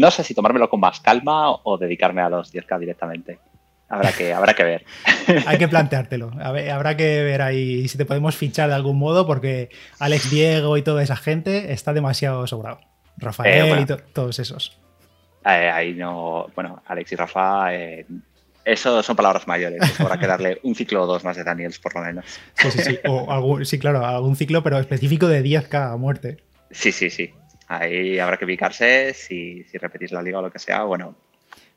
no sé si tomármelo con más calma o dedicarme a los 10K directamente. Habrá que, habrá que ver. *laughs* Hay que planteártelo. habrá que ver ahí si te podemos fichar de algún modo, porque Alex Diego y toda esa gente está demasiado sobrado. Rafael eh, y todos esos. Eh, ahí no. Bueno, Alex y Rafa. Eh, eso son palabras mayores. Habrá que darle un ciclo o dos más de Daniels, por lo menos. Sí, sí, sí. O algún, sí, claro, algún ciclo, pero específico de 10K a muerte. Sí, sí, sí. Ahí habrá que picarse. Si, si repetís la liga o lo que sea, bueno,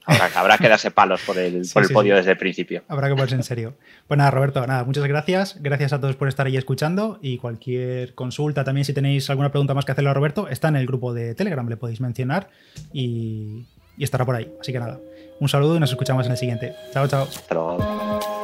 Habrá, que darse palos por el, podio desde el principio. Habrá que ponerse en serio. Pues nada, Roberto, nada, muchas gracias. Gracias a todos por estar ahí escuchando y cualquier consulta también, si tenéis alguna pregunta más que hacerle a Roberto, está en el grupo de Telegram, le podéis mencionar y, y estará por ahí. Así que nada, un saludo y nos escuchamos en el siguiente. Chao, chao. Hasta luego.